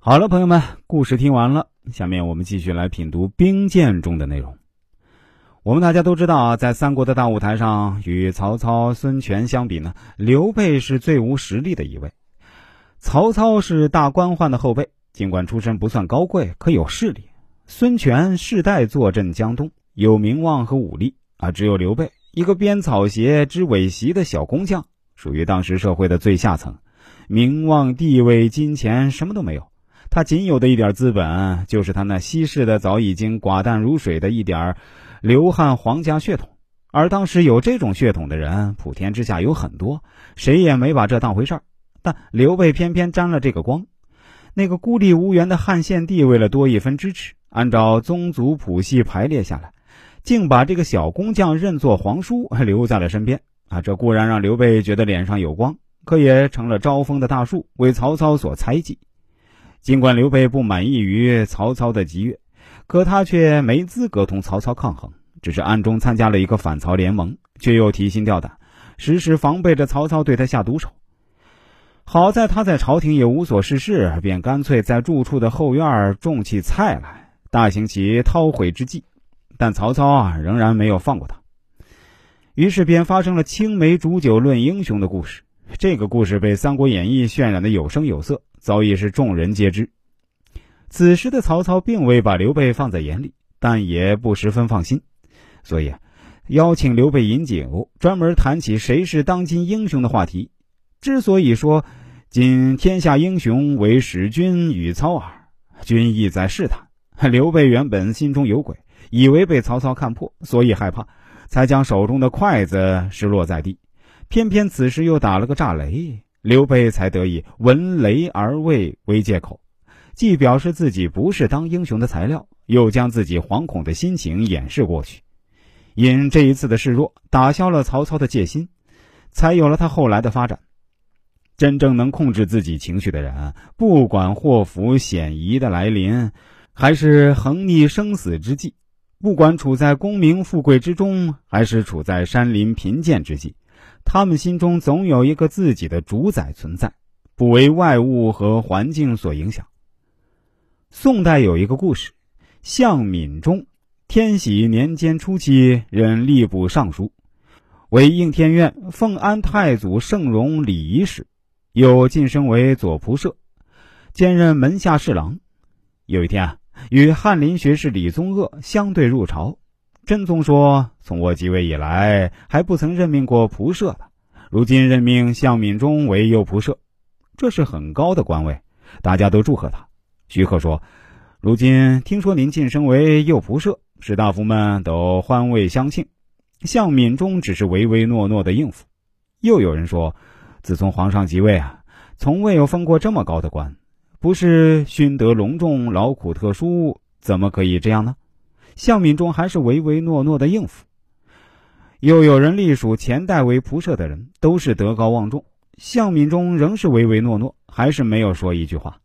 好了，朋友们，故事听完了，下面我们继续来品读兵谏中的内容。我们大家都知道啊，在三国的大舞台上，与曹操、孙权相比呢，刘备是最无实力的一位。曹操是大官宦的后辈，尽管出身不算高贵，可有势力；孙权世代坐镇江东，有名望和武力啊。只有刘备，一个编草鞋、织苇席的小工匠，属于当时社会的最下层，名望、地位、金钱什么都没有。他仅有的一点资本，就是他那稀释的早已经寡淡如水的一点刘汉皇家血统。而当时有这种血统的人，普天之下有很多，谁也没把这当回事儿。但刘备偏偏沾了这个光。那个孤立无援的汉献帝，为了多一分支持，按照宗族谱系排列下来，竟把这个小工匠认作皇叔，留在了身边。啊，这固然让刘备觉得脸上有光，可也成了招风的大树，为曹操所猜忌。尽管刘备不满意于曹操的激越，可他却没资格同曹操抗衡，只是暗中参加了一个反曹联盟，却又提心吊胆，时时防备着曹操对他下毒手。好在他在朝廷也无所事事，便干脆在住处的后院种起菜来，大行其韬晦之计。但曹操啊，仍然没有放过他。于是便发生了青梅煮酒论英雄的故事。这个故事被《三国演义》渲染的有声有色。早已是众人皆知。此时的曹操并未把刘备放在眼里，但也不十分放心，所以邀请刘备饮酒，专门谈起谁是当今英雄的话题。之所以说今天下英雄为使君与操耳，君意在试探。刘备原本心中有鬼，以为被曹操看破，所以害怕，才将手中的筷子失落在地。偏偏此时又打了个炸雷。刘备才得以闻雷而畏为借口，既表示自己不是当英雄的材料，又将自己惶恐的心情掩饰过去。因这一次的示弱，打消了曹操的戒心，才有了他后来的发展。真正能控制自己情绪的人，不管祸福险夷的来临，还是横逆生死之际，不管处在功名富贵之中，还是处在山林贫贱之际。他们心中总有一个自己的主宰存在，不为外物和环境所影响。宋代有一个故事：向敏中，天禧年间初期任吏部尚书，为应天院奉安太祖圣容礼仪使，又晋升为左仆射，兼任门下侍郎。有一天啊，与翰林学士李宗鄂相对入朝。真宗说：“从我即位以来，还不曾任命过仆射的，如今任命向敏中为右仆射，这是很高的官位，大家都祝贺他。”徐克说：“如今听说您晋升为右仆射，士大夫们都欢慰相庆。向敏中只是唯唯诺诺的应付。”又有人说：“自从皇上即位啊，从未有封过这么高的官，不是勋德隆重、劳苦特殊，怎么可以这样呢？”向敏中还是唯唯诺诺的应付，又有人隶属前代为仆射的人都是德高望重，向敏中仍是唯唯诺诺，还是没有说一句话。